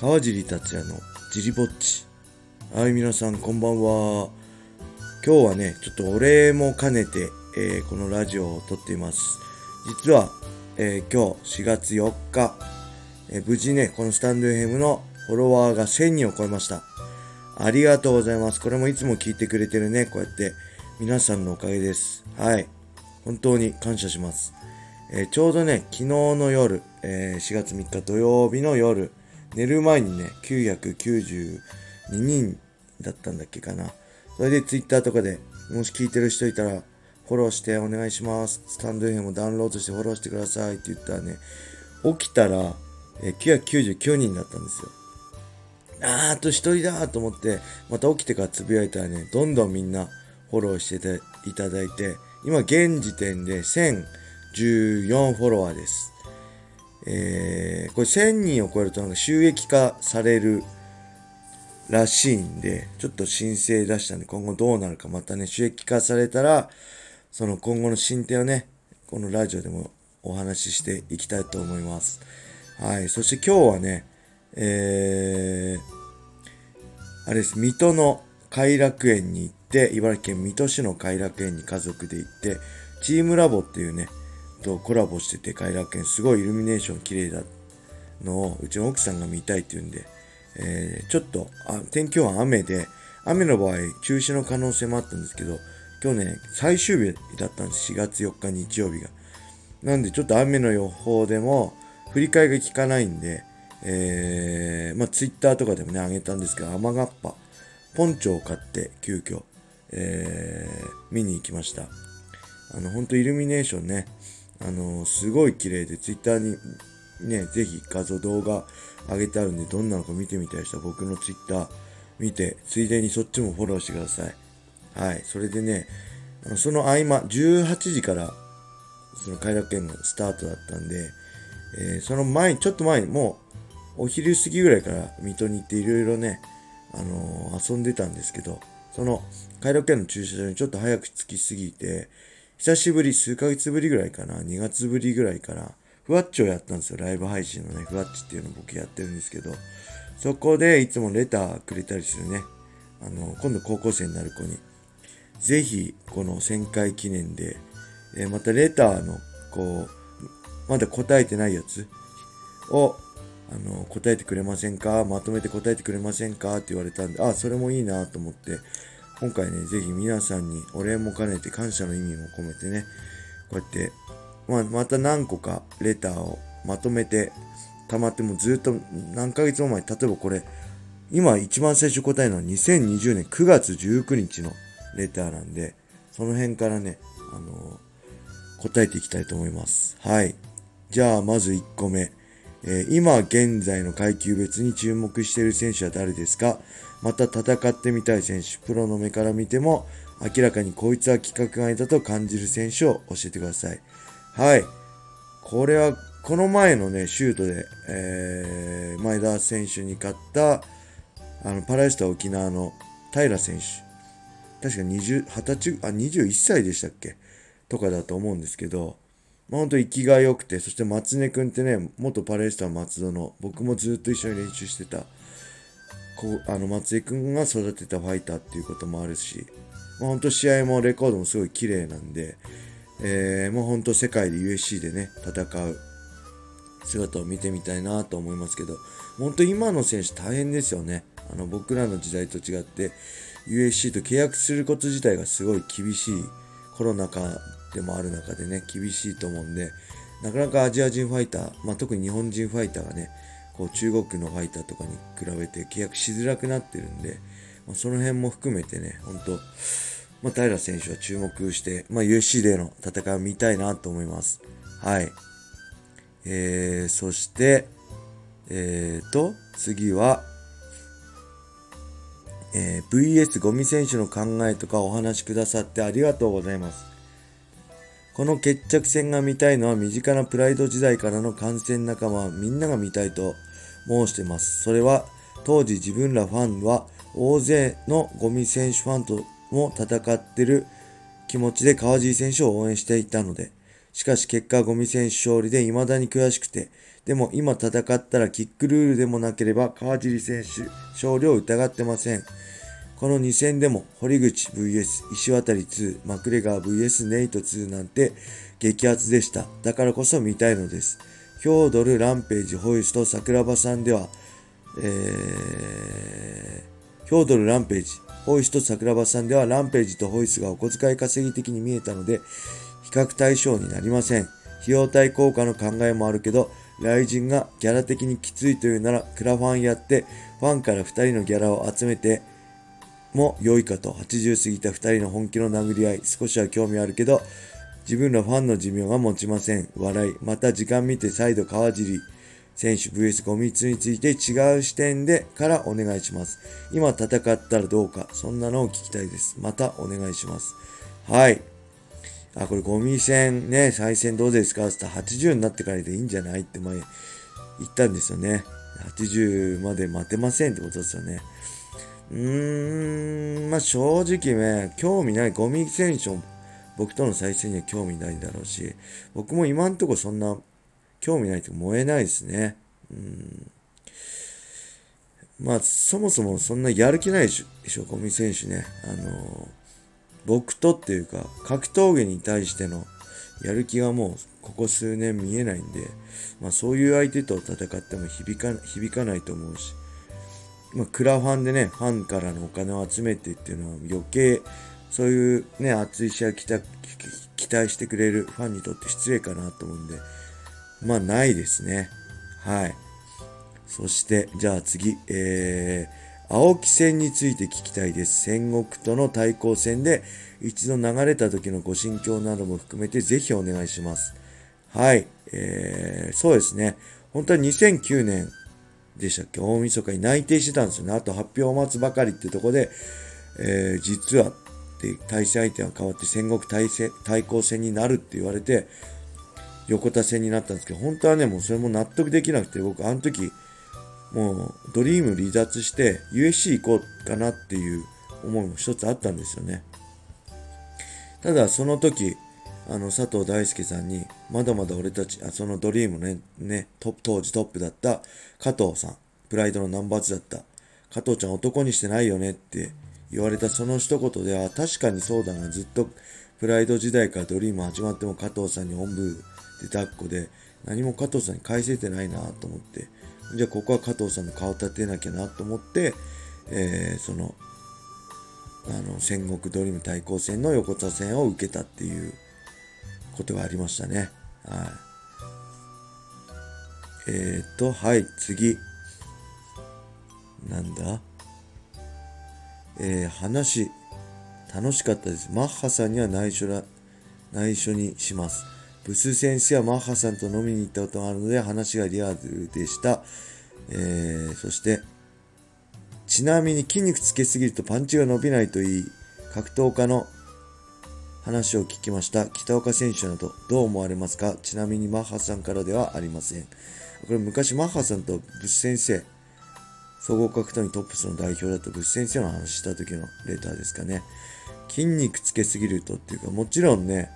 川尻達也のジリぼっち。はい、皆さんこんばんは。今日はね、ちょっとお礼も兼ねて、えーこのラジオを撮っています。実は、えー今日4月4日、えー無事ね、このスタンド FM のフォロワーが1000人を超えました。ありがとうございます。これもいつも聞いてくれてるね、こうやって皆さんのおかげです。はい。本当に感謝します。えーちょうどね、昨日の夜、えー4月3日土曜日の夜、寝る前にね、992人だったんだっけかな。それでツイッターとかで、もし聞いてる人いたら、フォローしてお願いします。スタンド FM もダウンロードしてフォローしてくださいって言ったらね、起きたら、え999人だったんですよ。あーあと一人だと思って、また起きてからつぶやいたらね、どんどんみんなフォローしていただいて、今現時点で1014フォロワーです。えー、これ1000人を超えるとなんか収益化されるらしいんで、ちょっと申請出したんで今後どうなるかまたね、収益化されたら、その今後の進展をね、このラジオでもお話ししていきたいと思います。はい。そして今日はね、えー、あれです、水戸の偕楽園に行って、茨城県水戸市の偕楽園に家族で行って、チームラボっていうね、とコラボしてて、偕楽園すごいイルミネーション綺麗だのを、うちの奥さんが見たいって言うんで、えー、ちょっと、あ、天気予報雨で、雨の場合、中止の可能性もあったんですけど、今日ね、最終日だったんです、4月4日日曜日が。なんでちょっと雨の予報でも振り替えが効かないんで、えー、まあツイッターとかでもね、あげたんですけど、雨がっぱ、ポンチョを買って急遽、えー、見に行きました。あの、ほんとイルミネーションね、あのすごい綺麗で、ツイッターにね、ぜひ画像、動画上げてあるんで、どんなのか見てみたい人は僕のツイッター見て、ついでにそっちもフォローしてください。はい。それでね、その合間、18時からその偕楽園のスタートだったんで、えーその前、ちょっと前にもう、お昼過ぎぐらいから水戸に行っていろいろね、あのー遊んでたんですけど、その偕楽園の駐車場にちょっと早く着きすぎて、久しぶり、数ヶ月ぶりぐらいかな、2月ぶりぐらいから、ふわっちをやったんですよ、ライブ配信のね、ふわっちっていうのを僕やってるんですけど、そこでいつもレターくれたりするね、あの今度高校生になる子に、ぜひ、この1000回記念で、えまたレターの、こう、まだ答えてないやつ。を、あの、答えてくれませんか？まとめて答えてくれませんか？って言われたんで、あ、それもいいなと思って、今回ね、ぜひ皆さんにお礼も兼ねて感謝の意味も込めてね、こうやって、まあ、また何個かレターをまとめて、溜まってもずっと何ヶ月も前、例えばこれ、今一番最初答えるのは2020年9月19日のレターなんで、その辺からね、あの答えていきたいと思います。はい。じゃあ、まず1個目。えー今現在の階級別に注目している選手は誰ですか？また戦ってみたい選手、プロの目から見ても明らかにこいつは規格外だと感じる選手を教えてください。はい。これは、この前のね、シュートで、えー、前田選手に勝った、あの、パラエスタ沖縄の平選手。確か20、20歳、あ、21歳でしたっけ？とかだと思うんですけど、まあ、本当生きが良くて、そして松根くんってね、元パレスター松戸の、僕もずっと一緒に練習してた、こう、あの、松江くんが育てたファイターっていうこともあるし、まあ、本当試合もレコードもすごい綺麗なんで、えー、もう本当世界で USC でね、戦う姿を見てみたいなと思いますけど、本当今の選手大変ですよね。あの、僕らの時代と違って、USC と契約すること自体がすごい厳しいコロナ禍でもある中でね、厳しいと思うんで、なかなかアジア人ファイター、まあ、特に日本人ファイターがね、こう中国のファイターとかに比べて契約しづらくなってるんで、まあ、その辺も含めてね、本当まあ、平選手は注目して、まあ、UC での戦いを見たいなと思います。はい。えー、そして、えーと、次は、えー VS ゴミ選手の考えとかお話しくださってありがとうございます。この決着戦が見たいのは身近なプライド時代からの観戦仲間みんなが見たいと申してます。それは当時自分らファンは大勢のゴミ選手ファンとも戦ってる気持ちで川尻選手を応援していたので、しかし結果ゴミ選手勝利で未だに悔しくて、でも今戦ったらキックルールでもなければ川尻選手勝利を疑ってません。この2戦でも堀口 VS 石渡2、マクレガー VS ネイト2なんて激アツでした。だからこそ見たいのです。ヒョードル、ランページ、ホイスと桜庭さんでは、えー、ヒョードル、ランページ、ホイスと桜庭さんではランページとホイスがお小遣い稼ぎ的に見えたので、比較対象になりません。費用対効果の考えもあるけど、雷神がギャラ的にきついというなら、クラファンやって、ファンから2人のギャラを集めても良いかと、80過ぎた2人の本気の殴り合い、少しは興味あるけど、自分のファンの寿命が持ちません。笑い。また時間見て再度川尻選手 VS ゴミツについて違う視点でからお願いします。今戦ったらどうか、そんなのを聞きたいです。またお願いします。はい。あ、これゴミ戦ね、再戦どうですか？って言ったら80になってからでいいんじゃない？って前言ったんですよね。80まで待てませんってことですよね。うーん、まあ正直ね、興味ない。ゴミ選手も僕との再生には興味ないだろうし、僕も今んとこそんな興味ないと燃えないですね。うん。まあ、そもそもそんなやる気ないでしょ、小見選手ね。あの、僕とっていうか、格闘技に対してのやる気がもうここ数年見えないんで、まあそういう相手と戦っても響か響かないと思うし、まあクラファンでね、ファンからのお金を集めてっていうのは余計そういうね、熱い試合期待期待してくれるファンにとって失礼かなと思うんで、まあないですね。はい。そして、じゃあ次、えー、青木戦について聞きたいです。戦国との対抗戦で一度流れた時のご心境なども含めてぜひお願いします。はい。えー、そうですね。本当は2009年でしたっけ？大晦日に内定してたんですよね。あと発表を待つばかりってとこで、えー、実はで対戦相手が変わって戦国対戦対抗戦になるって言われて横田戦になったんですけど本当はねもうそれも納得できなくて僕あの時もうドリーム離脱して USC 行こうかなっていう思いも一つあったんですよねただその時あの佐藤大輔さんにまだまだ俺たちあそのドリームねね当時トップだった加藤さんプライドのナンバー2だった加藤ちゃん男にしてないよねって言われたその一言では確かにそうだなずっとプライド時代からドリーム始まっても加藤さんにおんぶで抱っこで何も加藤さんに返せてないなと思って。じゃあここは加藤さんの顔立てなきゃなと思って、えー、そのあの戦国ドリーム対抗戦の横田戦を受けたっていう。ことがありましたねはいえー、とはい次なんだ？えー、話、楽しかったです。マッハさんには内緒ら、内緒にします。ブス先生はマッハさんと飲みに行ったことがあるので話がリアルでした。えー、そして、ちなみに筋肉つけすぎるとパンチが伸びないといい格闘家の話を聞きました。北岡選手などどう思われますか？ちなみにマッハさんからではありません。これ昔マッハさんとブス先生、総合格闘技トップスの代表だとブス先生の話した時のレターですかね。筋肉つけすぎるとっていうか、もちろんね、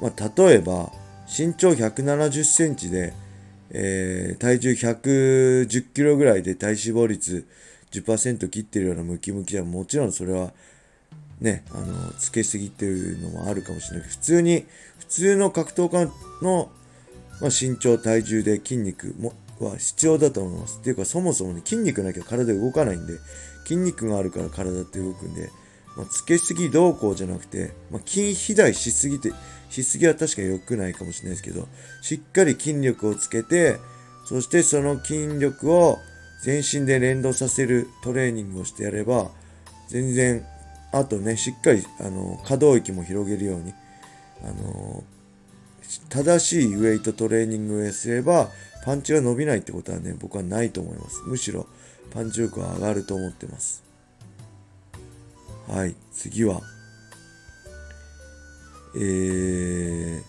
まあ、例えば、身長170センチで、えー、体重110キロぐらいで体脂肪率10%切ってるようなムキムキはもちろんそれはね、あの、つけすぎっていうのもあるかもしれない、普通に、普通の格闘家の、まあ、身長、体重で筋肉も、は必要だと思います。っていうか、そもそもね、筋肉なきゃ体動かないんで、筋肉があるから体って動くんで、まあ、つけすぎどうこうじゃなくて、まあ、筋肥大しすぎて、しすぎは確か良くないかもしれないですけど、しっかり筋力をつけて、そしてその筋力を全身で連動させるトレーニングをしてやれば、全然、あとね、しっかり、あの、可動域も広げるように、あの、正しいウェイトトレーニングをすれば、パンチが伸びないってことはね、僕はないと思います。むしろ、パンチ力は上がると思ってます。はい、次は、えー、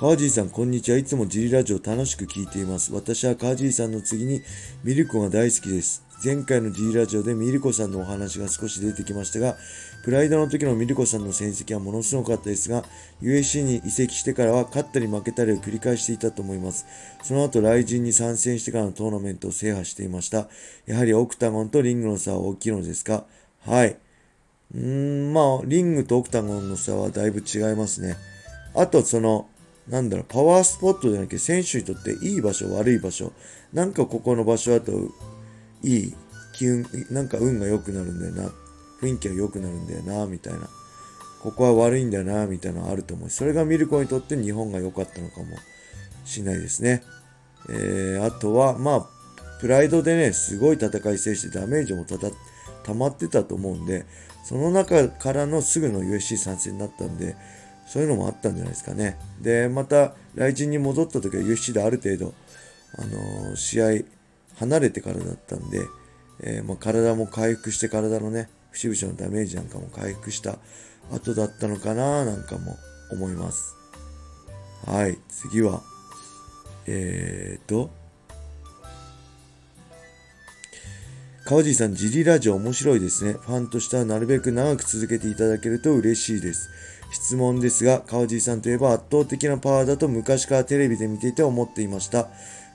川尻さん、こんにちは。いつもジリラジオ楽しく聞いています。私は川尻さんの次にミルコが大好きです。前回の G ラジオでミルコさんのお話が少し出てきましたが、プライドの時のミルコさんの戦績はものすごかったですが、USC に移籍してからは勝ったり負けたりを繰り返していたと思います。その後、雷神に参戦してからのトーナメントを制覇していました。やはりオクタゴンとリングの差は大きいのですか？はい。うーん、まあ、リングとオクタゴンの差はだいぶ違いますね。あと、その、なんだろう、パワースポットじゃなくて、選手にとっていい場所、悪い場所。なんかここの場所だと、いい、気運、なんか運が良くなるんだよな。雰囲気が良くなるんだよな、みたいな。ここは悪いんだよな、みたいなのあると思うし。それがミルコにとって日本が良かったのかもしれないですね。えー、あとは、まあ、プライドでね、すごい戦い制してダメージもたた溜まってたと思うんで、その中からのすぐの USC 参戦になったんで、そういうのもあったんじゃないですかね。で、また、来人に戻った時は USC である程度、あのー、試合離れてからだったんで、えー、まあ、体も回復して体のね、節々のダメージなんかも回復した後だったのかななんかも思います。はい、次は、えーと、川尻さん、ジリラジオ面白いですね。ファンとしてはなるべく長く続けていただけると嬉しいです。質問ですが、川尻さんといえば圧倒的なパワーだと昔からテレビで見ていて思っていました。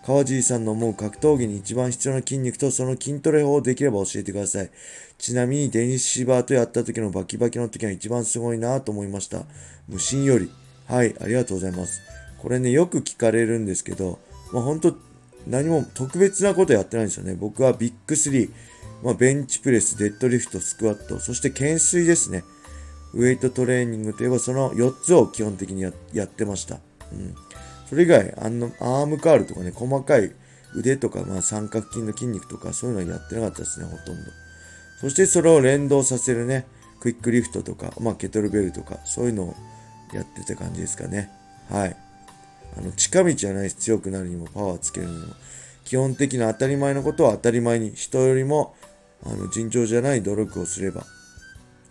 川尻さんの思う格闘技に一番必要な筋肉とその筋トレ法をできれば教えてください。ちなみにデニス・シバーとやった時のバキバキの時が一番すごいなと思いました。無心より。はい、ありがとうございます。これね、よく聞かれるんですけど、まあ本当何も特別なことやってないんですよね。僕はビッグ3、まあ、ベンチプレス、デッドリフト、スクワット、そして懸垂ですね。ウェイトトレーニングといえばその4つを基本的にやってました。うんそれ以外、あの、アームカールとかね、細かい腕とか、まあ、三角筋の筋肉とか、そういうのはやってなかったですね、ほとんど。そしてそれを連動させるね、クイックリフトとか、まあ、ケトルベルとか、そういうのをやってた感じですかね。はい。あの、近道じゃないし、強くなるにも、パワーつけるにも、基本的な当たり前のことは当たり前に、人よりも、あの、尋常じゃない努力をすれば、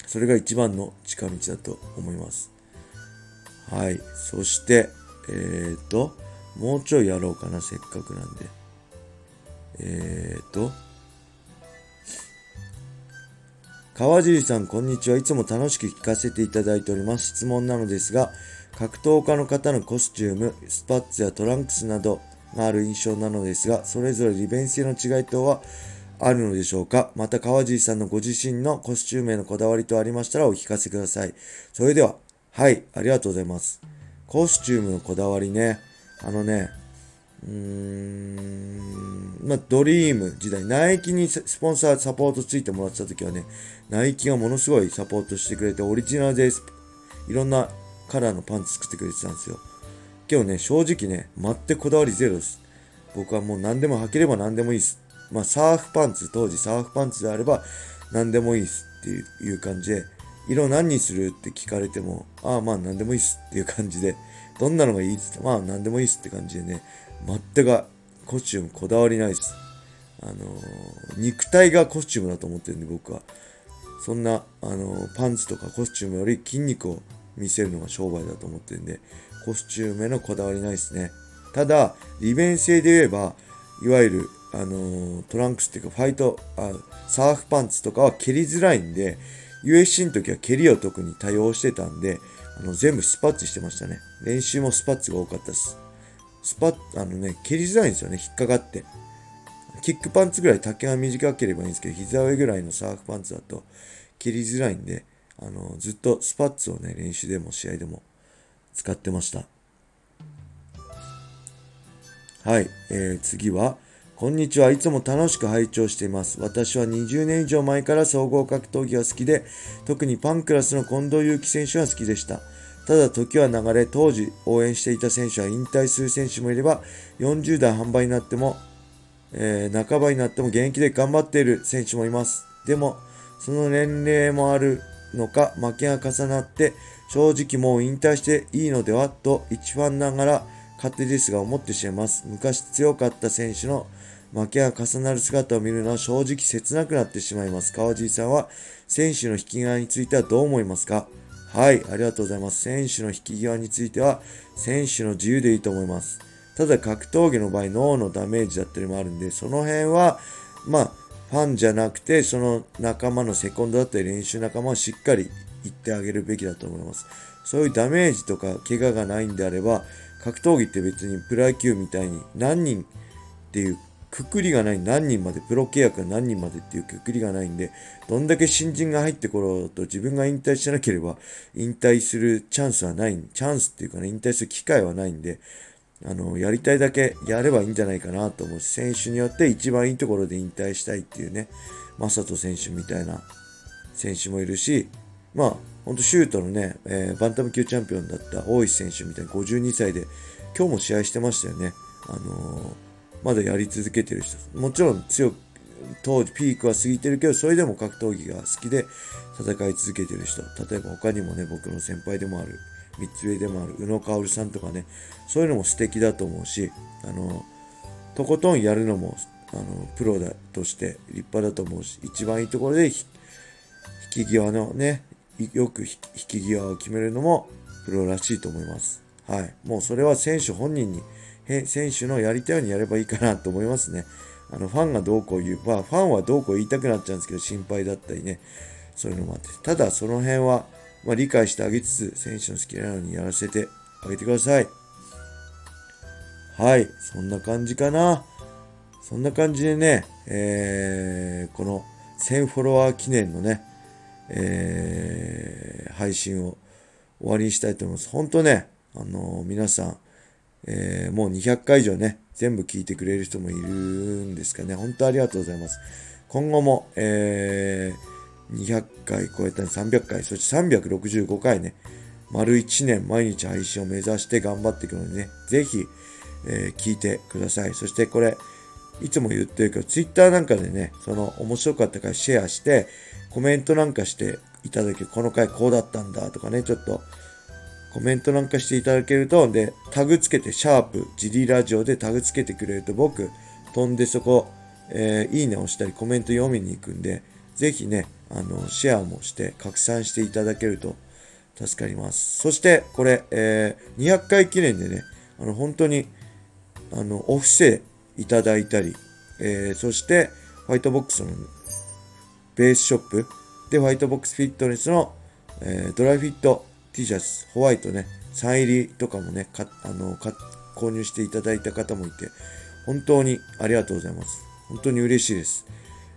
それが一番の近道だと思います。はい。そして、えっ、ー、と、もうちょいやろうかな、せっかくなんで。えっ、ー、と、川尻さん、こんにちは。いつも楽しく聞かせていただいております。質問なのですが、格闘家の方のコスチューム、スパッツやトランクスなどがある印象なのですが、それぞれ利便性の違い等はあるのでしょうか？また川尻さんのご自身のコスチュームへのこだわりとありましたらお聞かせください。それでは、はい、ありがとうございます。コスチュームのこだわりね。あのね、うーん、まあ、ドリーム時代、ナイキにスポンサー、サポートついてもらってた時はね、ナイキがものすごいサポートしてくれて、オリジナルでいろんなカラーのパンツ作ってくれてたんですよ。今日ね、正直ね、全くこだわりゼロです。僕はもう何でも履ければ何でもいいです。まあ、サーフパンツ、当時サーフパンツであれば何でもいいですっていう感じで、色何にするって聞かれても、ああまあ何でもいいっすっていう感じで、どんなのがいいっつって、まあ何でもいいっすって感じでね、全くコスチュームこだわりないっす。あのー、肉体がコスチュームだと思ってるんで僕は。そんな、あのー、パンツとかコスチュームより筋肉を見せるのが商売だと思ってるんで、コスチュームへのこだわりないっすね。ただ、利便性で言えば、いわゆる、あのー、トランクスっていうか、ファイトあ、サーフパンツとかは蹴りづらいんで、USC の時は蹴りを特に多用してたんで、あの全部スパッツしてましたね。練習もスパッツが多かったです。スパッ、あのね、蹴りづらいんですよね、引っかかって。キックパンツぐらい丈が短ければいいんですけど、膝上ぐらいのサーフパンツだと蹴りづらいんで、あの、ずっとスパッツをね、練習でも試合でも使ってました。はい、えー、次は、こんにちは。いつも楽しく拝聴しています。私は20年以上前から総合格闘技が好きで、特にパンクラスの近藤祐樹選手が好きでした。ただ時は流れ、当時応援していた選手は引退する選手もいれば、40代販売になっても、えー、半ばになっても現役で頑張っている選手もいます。でも、その年齢もあるのか、負けが重なって、正直もう引退していいのではと一ファンながら勝手ですが思ってしまいます。昔強かった選手の負けが重なる姿を見るのは正直切なくなってしまいます。川尻さんは選手の引き際についてはどう思いますか？はい、ありがとうございます。選手の引き際については、選手の自由でいいと思います。ただ格闘技の場合、脳のダメージだったりもあるんで、その辺は、まあ、ファンじゃなくて、その仲間のセコンドだったり練習仲間をしっかり言ってあげるべきだと思います。そういうダメージとか怪我がないんであれば、格闘技って別にプロ野球みたいに何人っていうくくりがない何人まで、プロ契約が何人までっていうくくりがないんで、どんだけ新人が入ってころうと自分が引退しなければ引退するチャンスはない、チャンスっていうかね、引退する機会はないんで、あの、やりたいだけやればいいんじゃないかなと思う、選手によって一番いいところで引退したいっていうね、正人選手みたいな選手もいるし、まあ、ほんとシュートのね、えー、バンタム級チャンピオンだった大石選手みたいに52歳で、今日も試合してましたよね。あのー、まだやり続けてる人。もちろん強く、当時ピークは過ぎてるけど、それでも格闘技が好きで戦い続けてる人。例えば他にもね、僕の先輩でもある、三つ上でもある宇野薫さんとかね、そういうのも素敵だと思うし、あの、とことんやるのも、あの、プロだとして立派だと思うし、一番いいところで引き際のね、よく引き際を決めるのもプロらしいと思います。はい。もうそれは選手本人に、選手のやりたいようにやればいいかなと思いますね。あの、ファンがどうこう言う、まあ、ファンはどうこう言いたくなっちゃうんですけど、心配だったりね、そういうのもあって。ただ、その辺は、まあ、理解してあげつつ、選手の好きなようにやらせてあげてください。はい。そんな感じかな。そんな感じでね、えー、この1000フォロワー記念のね、えー、配信を終わりにしたいと思います。本当ね、あのー、皆さん、えー、もう200回以上ね、全部聞いてくれる人もいるんですかね。本当ありがとうございます。今後も、えー、200回超えた300回、そして365回ね、丸1年毎日配信を目指して頑張っていくのでね、ぜひ、えー、聞いてください。そしてこれ、いつも言ってるけど、Twitter なんかでね、その面白かったからシェアして、コメントなんかしていただけ、この回こうだったんだとかね、ちょっとコメントなんかしていただけると、で、タグつけて、シャープ、ジリラジオでタグつけてくれると、僕、飛んでそこ、えー、いいね押したりコメント読みに行くんで、ぜひね、あの、シェアもして拡散していただけると助かります。そして、これ、えー、200回記念でね、あの、本当に、あの、お布施いただいたり、えー、そして、ホワイトボックスのベースショップで、ホワイトボックスフィットネスの、えー、ドライフィット T シャツ、ホワイトね、サイン入りとかもね、かあのか購入していただいた方もいて、本当にありがとうございます。本当に嬉しいです。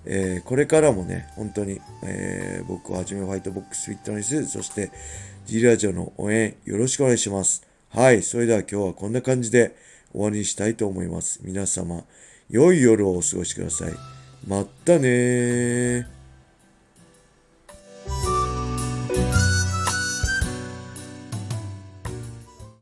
えー、これからもね、本当に、えー、僕をはじめホワイトボックスフィットネス、そして G ラジオの応援よろしくお願いします。はい、それでは今日はこんな感じで終わりにしたいと思います。皆様、良い夜をお過ごしください。まったねー。